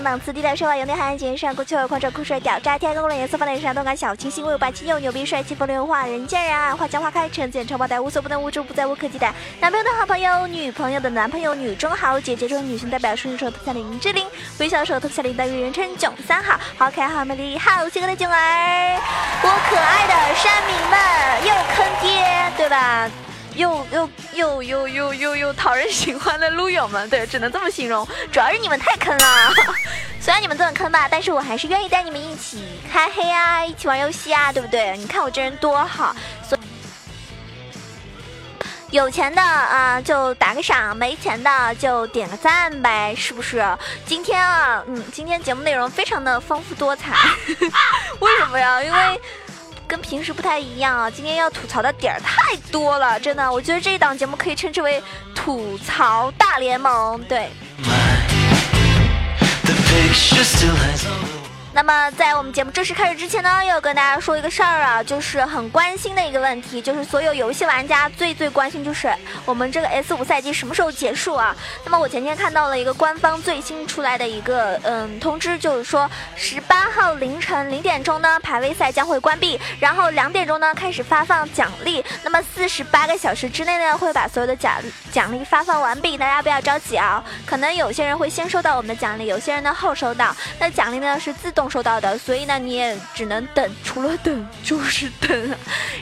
上档次，低调奢华有内涵，简约上酷，秋儿狂拽酷帅屌炸天，高冷颜色放在脸上，动感小清新，威武霸气又牛逼，帅气风流话，人见人爱，花见花开，成见超爆带，无所不能，无处不在，无可替代。男朋友的好朋友，女朋友的男朋友，女中豪杰，杰出女性代表，顺手特效林志玲，微笑手特效林黛玉，人称囧三好，好可爱，好美丽，好性感的囧儿，我可爱的山民们又坑爹，对吧？又又又又又又又讨人喜欢的撸友们，对，只能这么形容。主要是你们太坑了，虽然你们这么坑吧，但是我还是愿意带你们一起开黑啊，一起玩游戏啊，对不对？你看我这人多好，所以有钱的啊就打个赏，没钱的就点个赞呗，是不是？今天啊，嗯，今天节目内容非常的丰富多彩，为什么呀？因为。跟平时不太一样啊，今天要吐槽的点儿太多了，真的，我觉得这一档节目可以称之为吐槽大联盟，对。那么在我们节目正式开始之前呢，要跟大家说一个事儿啊，就是很关心的一个问题，就是所有游戏玩家最最关心就是我们这个 S 五赛季什么时候结束啊？那么我前天看到了一个官方最新出来的一个嗯通知，就是说十八号凌晨零点钟呢排位赛将会关闭，然后两点钟呢开始发放奖励，那么四十八个小时之内呢会把所有的奖奖励发放完毕，大家不要着急啊，可能有些人会先收到我们的奖励，有些人呢后收到，那奖励呢是自动。收到的，所以呢，你也只能等，除了等就是等。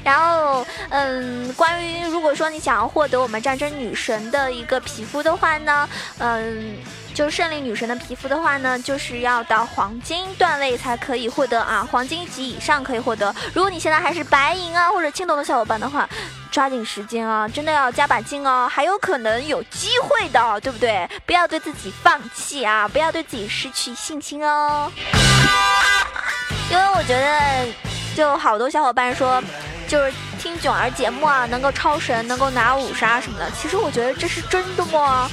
然后，嗯，关于如果说你想要获得我们战争女神的一个皮肤的话呢，嗯，就胜利女神的皮肤的话呢，就是要到黄金段位才可以获得啊，黄金级以上可以获得。如果你现在还是白银啊或者青铜的小伙伴的话，抓紧时间啊，真的要加把劲哦，还有可能有机会的，对不对？不要对自己放弃啊，不要对自己失去信心哦。因为我觉得，就好多小伙伴说，就是听囧儿节目啊，能够超神，能够拿五杀什么的。其实我觉得这是真的吗？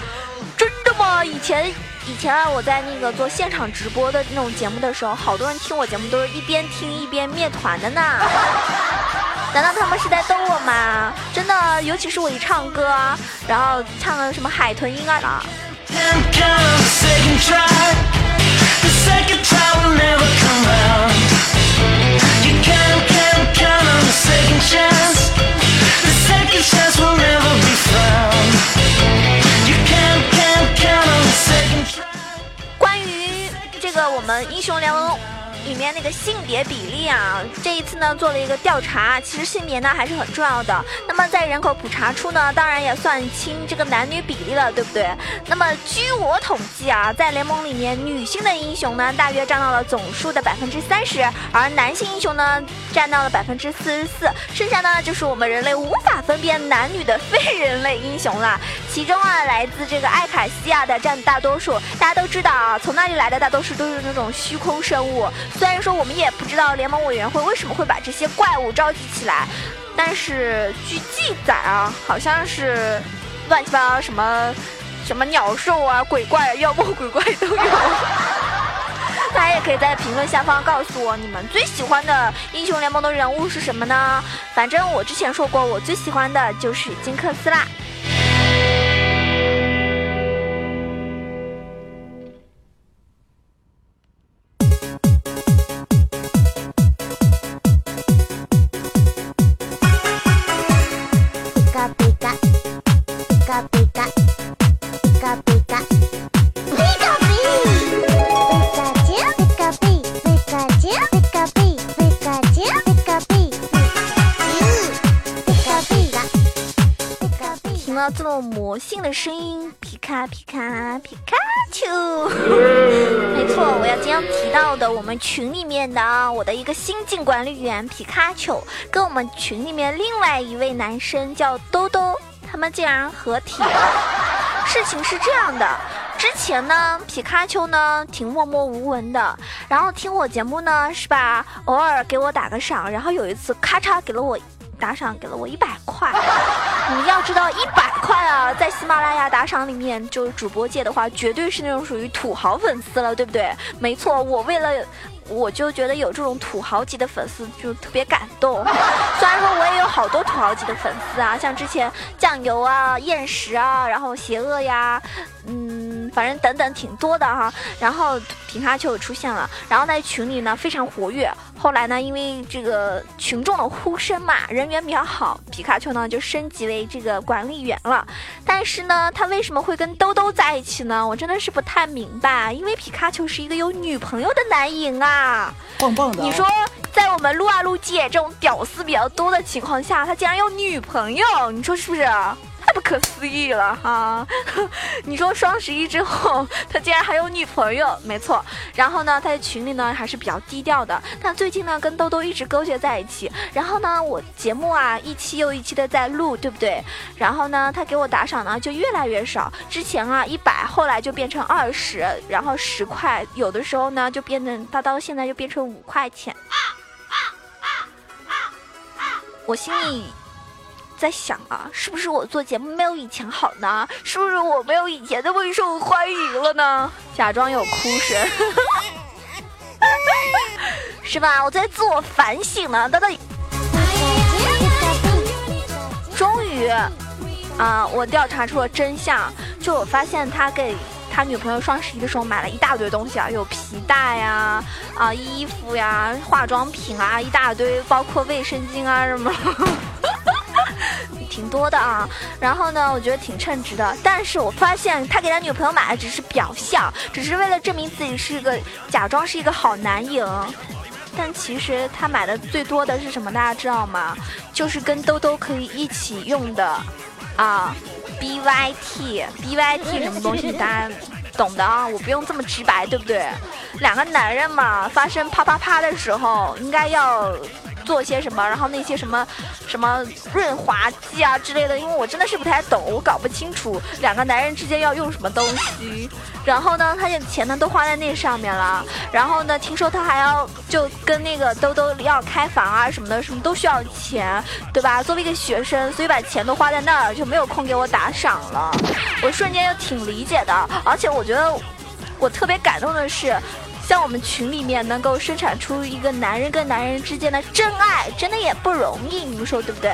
以前以前啊，我在那个做现场直播的那种节目的时候，好多人听我节目都是一边听一边灭团的呢。难道他们是在逗我吗？真的，尤其是我一唱歌，然后唱了什么海豚音啊。关于这个，我们英雄联盟。里面那个性别比例啊，这一次呢做了一个调查，其实性别呢还是很重要的。那么在人口普查处呢，当然也算清这个男女比例了，对不对？那么据我统计啊，在联盟里面，女性的英雄呢大约占到了总数的百分之三十，而男性英雄呢占到了百分之四十四，剩下呢就是我们人类无法分辨男女的非人类英雄了。其中啊，来自这个艾卡西亚的占大多数。大家都知道啊，从那里来的大多数都是那种虚空生物。虽然说我们也不知道联盟委员会为什么会把这些怪物召集起来，但是据记载啊，好像是乱七八糟什么什么鸟兽啊、鬼怪、妖魔鬼怪都有。大家也可以在评论下方告诉我，你们最喜欢的英雄联盟的人物是什么呢？反正我之前说过，我最喜欢的就是金克斯啦。这么魔性的声音，皮卡皮卡皮卡丘，没错，我要今天提到的，我们群里面的啊，我的一个新晋管理员皮卡丘，跟我们群里面另外一位男生叫兜兜，他们竟然合体了。事情是这样的，之前呢，皮卡丘呢挺默默无闻的，然后听我节目呢是吧，偶尔给我打个赏，然后有一次咔嚓给了我。打赏给了我一百块，你要知道一百块啊，在喜马拉雅打赏里面，就是主播界的话，绝对是那种属于土豪粉丝了，对不对？没错，我为了，我就觉得有这种土豪级的粉丝就特别感动。虽然说我也有好多土豪级的粉丝啊，像之前酱油啊、厌食啊，然后邪恶呀，嗯。反正等等挺多的哈。然后皮卡丘也出现了，然后在群里呢非常活跃。后来呢，因为这个群众的呼声嘛，人缘比较好，皮卡丘呢就升级为这个管理员了。但是呢，他为什么会跟兜兜在一起呢？我真的是不太明白。因为皮卡丘是一个有女朋友的男影啊，棒棒的。你说，在我们撸啊撸界这种屌丝比较多的情况下，他竟然有女朋友，你说是不是？不可思议了哈！你说双十一之后他竟然还有女朋友，没错。然后呢，他在群里呢还是比较低调的，但最近呢跟兜兜一直勾结在一起。然后呢，我节目啊一期又一期的在录，对不对？然后呢，他给我打赏呢就越来越少。之前啊一百，后来就变成二十，然后十块，有的时候呢就变成他到现在就变成五块钱。我心里。在想啊，是不是我做节目没有以前好呢？是不是我没有以前那么受欢迎了呢？假装有哭声，是吧？我在自我反省呢。等等，终于啊，我调查出了真相，就我发现他给他女朋友双十一的时候买了一大堆东西啊，有皮带呀、啊衣服呀、化妆品啊，一大堆，包括卫生巾啊什么。挺多的啊，然后呢，我觉得挺称职的。但是我发现他给他女朋友买的只是表象，只是为了证明自己是一个假装是一个好男影。但其实他买的最多的是什么？大家知道吗？就是跟兜兜可以一起用的啊，B Y T，B Y T 什么东西？大家懂的啊，我不用这么直白，对不对？两个男人嘛，发生啪啪啪的时候，应该要。做些什么，然后那些什么，什么润滑剂啊之类的，因为我真的是不太懂，我搞不清楚两个男人之间要用什么东西。然后呢，他的钱呢都花在那上面了。然后呢，听说他还要就跟那个兜兜要开房啊什么的，什么都需要钱，对吧？作为一个学生，所以把钱都花在那儿，就没有空给我打赏了。我瞬间就挺理解的，而且我觉得我特别感动的是。像我们群里面能够生产出一个男人跟男人之间的真爱，真的也不容易，你们说对不对？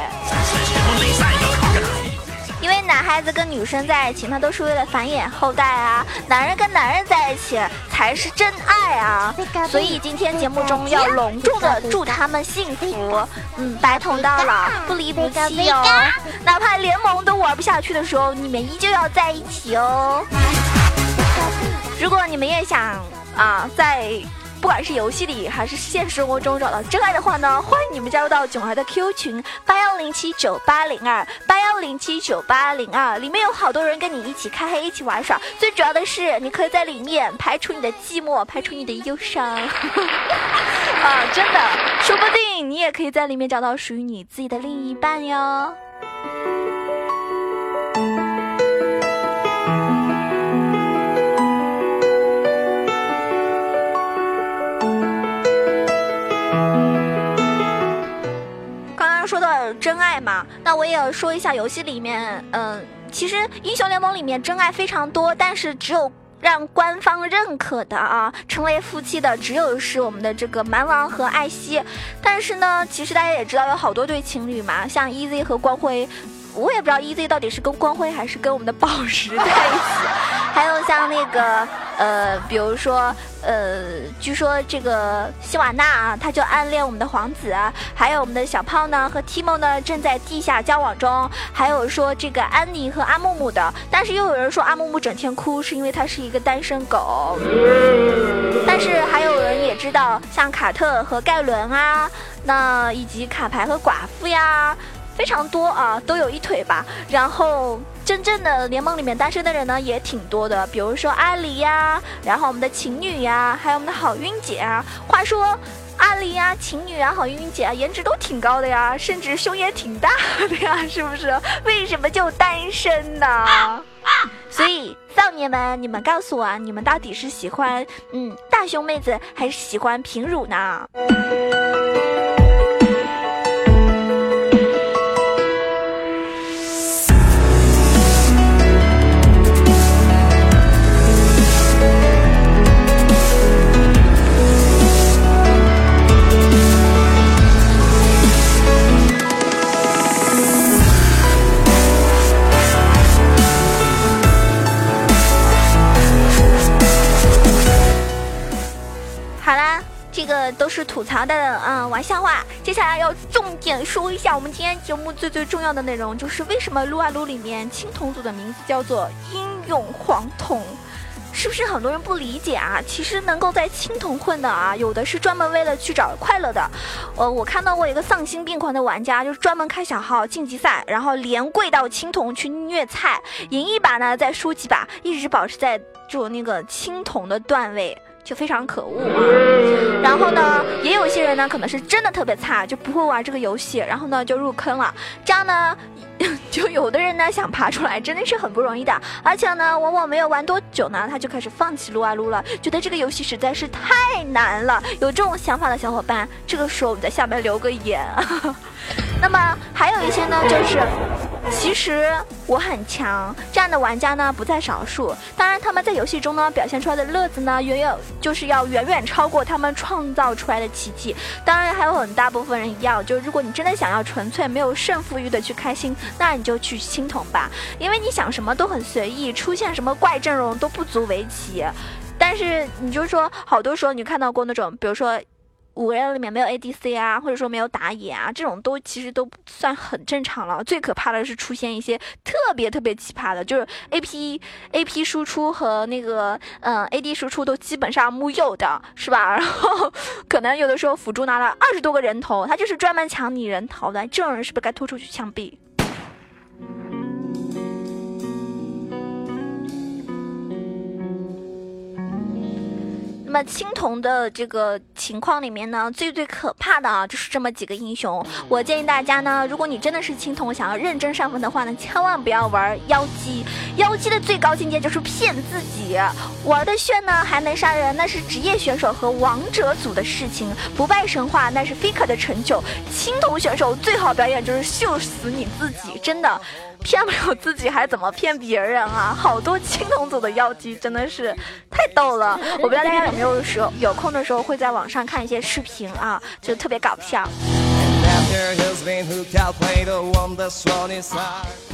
因为男孩子跟女生在一起，那都是为了繁衍后代啊；男人跟男人在一起才是真爱啊。所以今天节目中要隆重的祝他们幸福，嗯，白头到老，不离不弃哦。哪怕联盟都玩不下去的时候，你们依旧要在一起哦。如果你们也想。啊，在不管是游戏里还是现实生活中找到真爱的话呢，欢迎你们加入到囧儿的 Q 群八幺零七九八零二八幺零七九八零二，里面有好多人跟你一起开黑，一起玩耍。最主要的是，你可以在里面排除你的寂寞，排除你的忧伤。啊，真的，说不定你也可以在里面找到属于你自己的另一半哟。真爱嘛，那我也要说一下游戏里面，嗯，其实英雄联盟里面真爱非常多，但是只有让官方认可的啊，成为夫妻的只有是我们的这个蛮王和艾希。但是呢，其实大家也知道有好多对情侣嘛，像 EZ 和光辉，我也不知道 EZ 到底是跟光辉还是跟我们的宝石在一起，还有像那个。呃，比如说，呃，据说这个希瓦娜啊，他就暗恋我们的皇子，还有我们的小胖呢和 Timo 呢正在地下交往中，还有说这个安妮和阿木木的，但是又有人说阿木木整天哭是因为他是一个单身狗，但是还有人也知道像卡特和盖伦啊，那以及卡牌和寡妇呀。非常多啊，都有一腿吧。然后真正的联盟里面单身的人呢也挺多的，比如说阿狸呀，然后我们的情女呀，还有我们的好运姐啊。话说阿狸呀、情女啊、好运姐啊，颜值都挺高的呀，甚至胸也挺大的呀，是不是？为什么就单身呢？所以少年们，你们告诉我，你们到底是喜欢嗯大胸妹子，还是喜欢平乳呢？好的，嗯，玩笑话。接下来要重点说一下我们今天节目最最重要的内容，就是为什么撸啊撸里面青铜组的名字叫做英勇黄铜。是不是很多人不理解啊？其实能够在青铜混的啊，有的是专门为了去找快乐的。呃，我看到过一个丧心病狂的玩家，就是专门开小号晋级赛，然后连跪到青铜去虐菜，赢一把呢再输几把，一直保持在就那个青铜的段位。就非常可恶啊！然后呢，也有些人呢，可能是真的特别差，就不会玩这个游戏，然后呢就入坑了。这样呢，就有的人呢想爬出来，真的是很不容易的。而且呢，往往没有玩多久呢，他就开始放弃撸啊撸了，觉得这个游戏实在是太难了。有这种想法的小伙伴，这个时候我们在下面留个言。那么还有一些呢，就是其实我很强这样的玩家呢不在少数。当然，他们在游戏中呢表现出来的乐子呢，远远就是要远远超过他们创造出来的奇迹。当然，还有很大部分人一样，就是如果你真的想要纯粹没有胜负欲的去开心，那你就去青铜吧，因为你想什么都很随意，出现什么怪阵容都不足为奇。但是你就说，好多时候你看到过那种，比如说。五个人里面没有 ADC 啊，或者说没有打野啊，这种都其实都算很正常了。最可怕的是出现一些特别特别奇葩的，就是 AP AP 输出和那个嗯 AD 输出都基本上木有的，是吧？然后可能有的时候辅助拿了二十多个人头，他就是专门抢你人头的，这种人是不是该拖出去枪毙？那么青铜的这个情况里面呢，最最可怕的啊，就是这么几个英雄。我建议大家呢，如果你真的是青铜，想要认真上分的话呢，千万不要玩妖姬。妖姬的最高境界就是骗自己，玩的炫呢还能杀人，那是职业选手和王者组的事情。不败神话那是 faker 的成就。青铜选手最好表演就是秀死你自己，真的。骗不了自己还怎么骗别人啊？好多青铜组的妖姬真的是太逗了，我不知道大家有没有时候有空的时候会在网上看一些视频啊，就特别搞笑。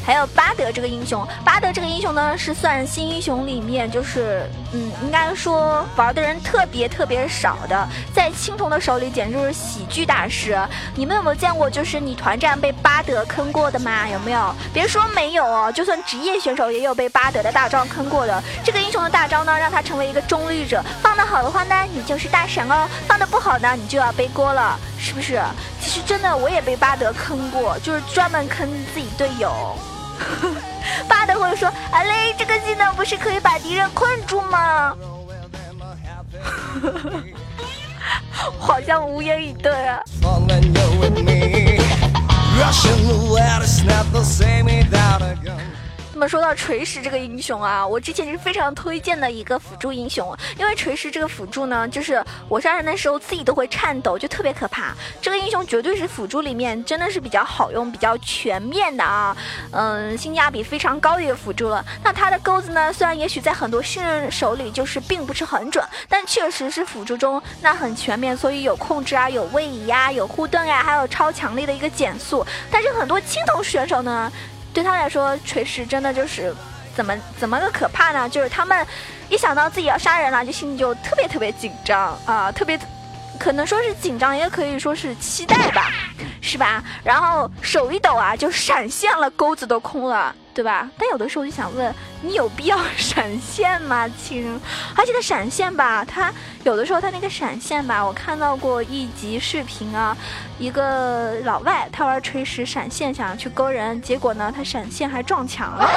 还有巴德这个英雄，巴德这个英雄呢是算新英雄里面就是嗯，应该说玩的人特别特别少的，在青铜的手里简直就是喜剧大师。你们有没有见过就是你团战被巴德坑过的吗？有没有？别说没有哦，就算职业选手也有被巴德的大招坑过的。这个英雄的大招呢，让他成为一个中立者，放的好的话呢，你就是大神哦；放的不好呢，你就要背锅了。是不是？其实真的，我也被巴德坑过，就是专门坑自己队友。巴德会说：“阿雷，这个技能不是可以把敌人困住吗？” 好像无言以对啊。那么说到锤石这个英雄啊，我之前是非常推荐的一个辅助英雄，因为锤石这个辅助呢，就是我杀人的时候自己都会颤抖，就特别可怕。这个英雄绝对是辅助里面真的是比较好用、比较全面的啊，嗯，性价比非常高的一个辅助了。那他的钩子呢，虽然也许在很多新人手里就是并不是很准，但确实是辅助中那很全面，所以有控制啊，有位移呀，有护盾呀，还有超强力的一个减速。但是很多青铜选手呢。对他来说，锤石真的就是怎么怎么个可怕呢？就是他们一想到自己要杀人了，就心里就特别特别紧张啊，特别可能说是紧张，也可以说是期待吧，是吧？然后手一抖啊，就闪现了，钩子都空了。对吧？但有的时候就想问，你有必要 闪现吗，亲？而且他闪现吧，他有的时候他那个闪现吧，我看到过一集视频啊，一个老外他玩锤石闪现，想去勾人，结果呢，他闪现还撞墙了。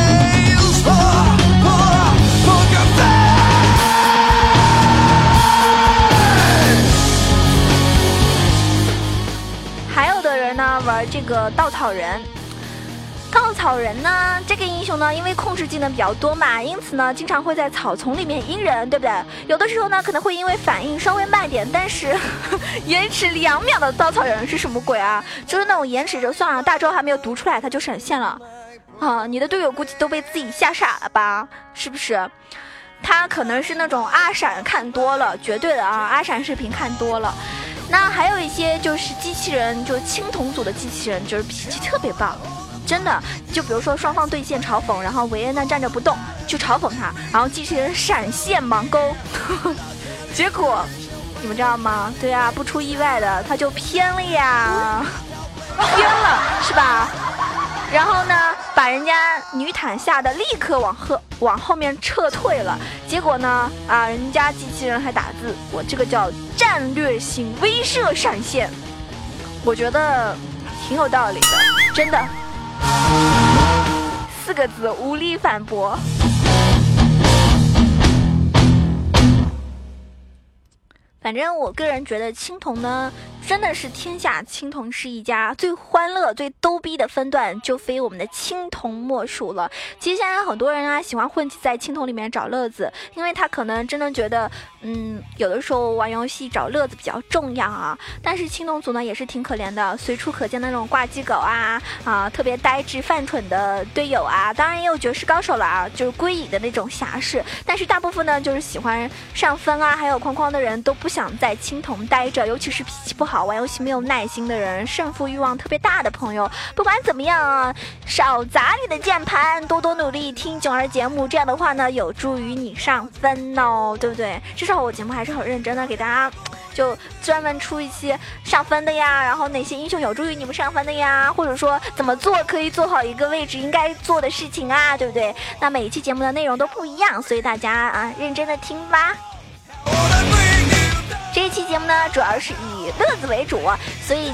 个稻草人，稻草人呢，这个英雄呢，因为控制技能比较多嘛，因此呢，经常会在草丛里面阴人，对不对？有的时候呢，可能会因为反应稍微慢点，但是 延迟两秒的稻草人是什么鬼啊？就是那种延迟就算了，大招还没有读出来他就闪现了，啊，你的队友估计都被自己吓傻了吧？是不是？他可能是那种阿闪看多了，绝对的啊，阿闪视频看多了。那还有一些就是机器人，就青铜组的机器人，就是脾气特别棒，真的，就比如说双方对线嘲讽，然后维恩呢站着不动，就嘲讽他，然后机器人闪现盲勾，结果你们知道吗？对啊，不出意外的，他就偏了呀，偏了是吧？然后呢，把人家女坦吓得立刻往后往后面撤退了。结果呢，啊，人家机器人还打字，我这个叫战略性威慑闪现，我觉得挺有道理的，真的。四个字，无力反驳。反正我个人觉得青铜呢。真的是天下青铜是一家，最欢乐、最逗逼的分段就非我们的青铜莫属了。其实现在很多人啊喜欢混迹在青铜里面找乐子，因为他可能真的觉得，嗯，有的时候玩游戏找乐子比较重要啊。但是青铜组呢也是挺可怜的，随处可见那种挂机狗啊啊，特别呆滞犯蠢的队友啊，当然也有绝世高手了啊，就是归隐的那种侠士。但是大部分呢就是喜欢上分啊，还有框框的人都不想在青铜待着，尤其是脾气不好。玩游戏没有耐心的人，胜负欲望特别大的朋友，不管怎么样啊，少砸你的键盘，多多努力听囧儿节目，这样的话呢，有助于你上分哦，对不对？至少我节目还是很认真的，给大家就专门出一期上分的呀，然后哪些英雄有助于你们上分的呀，或者说怎么做可以做好一个位置应该做的事情啊，对不对？那每一期节目的内容都不一样，所以大家啊，认真的听吧。这一期节目呢，主要是以乐子为主，所以，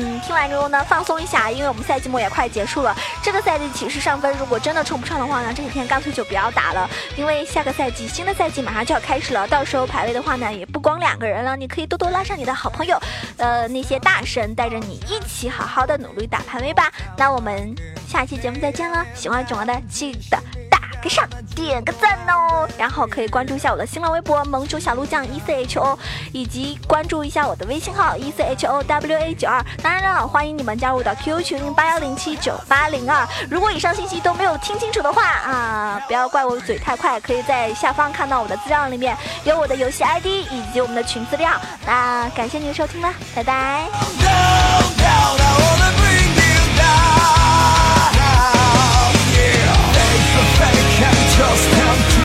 嗯，听完之后呢，放松一下，因为我们赛季末也快结束了。这个赛季其实上分，如果真的冲不上的话呢，这几天干脆就不要打了，因为下个赛季新的赛季马上就要开始了，到时候排位的话呢，也不光两个人了，你可以多多拉上你的好朋友，呃，那些大神带着你一起好好的努力打排位吧。那我们下期节目再见了，喜欢囧儿的记得。上点个赞哦，然后可以关注一下我的新浪微博萌熊小鹿酱 E C H O，以及关注一下我的微信号 E C H O W A 九二。当然了，欢迎你们加入到 QQ 群八幺零七九八零二。如果以上信息都没有听清楚的话啊，不要怪我嘴太快，可以在下方看到我的资料里面有我的游戏 ID 以及我们的群资料。那感谢您的收听了，拜拜。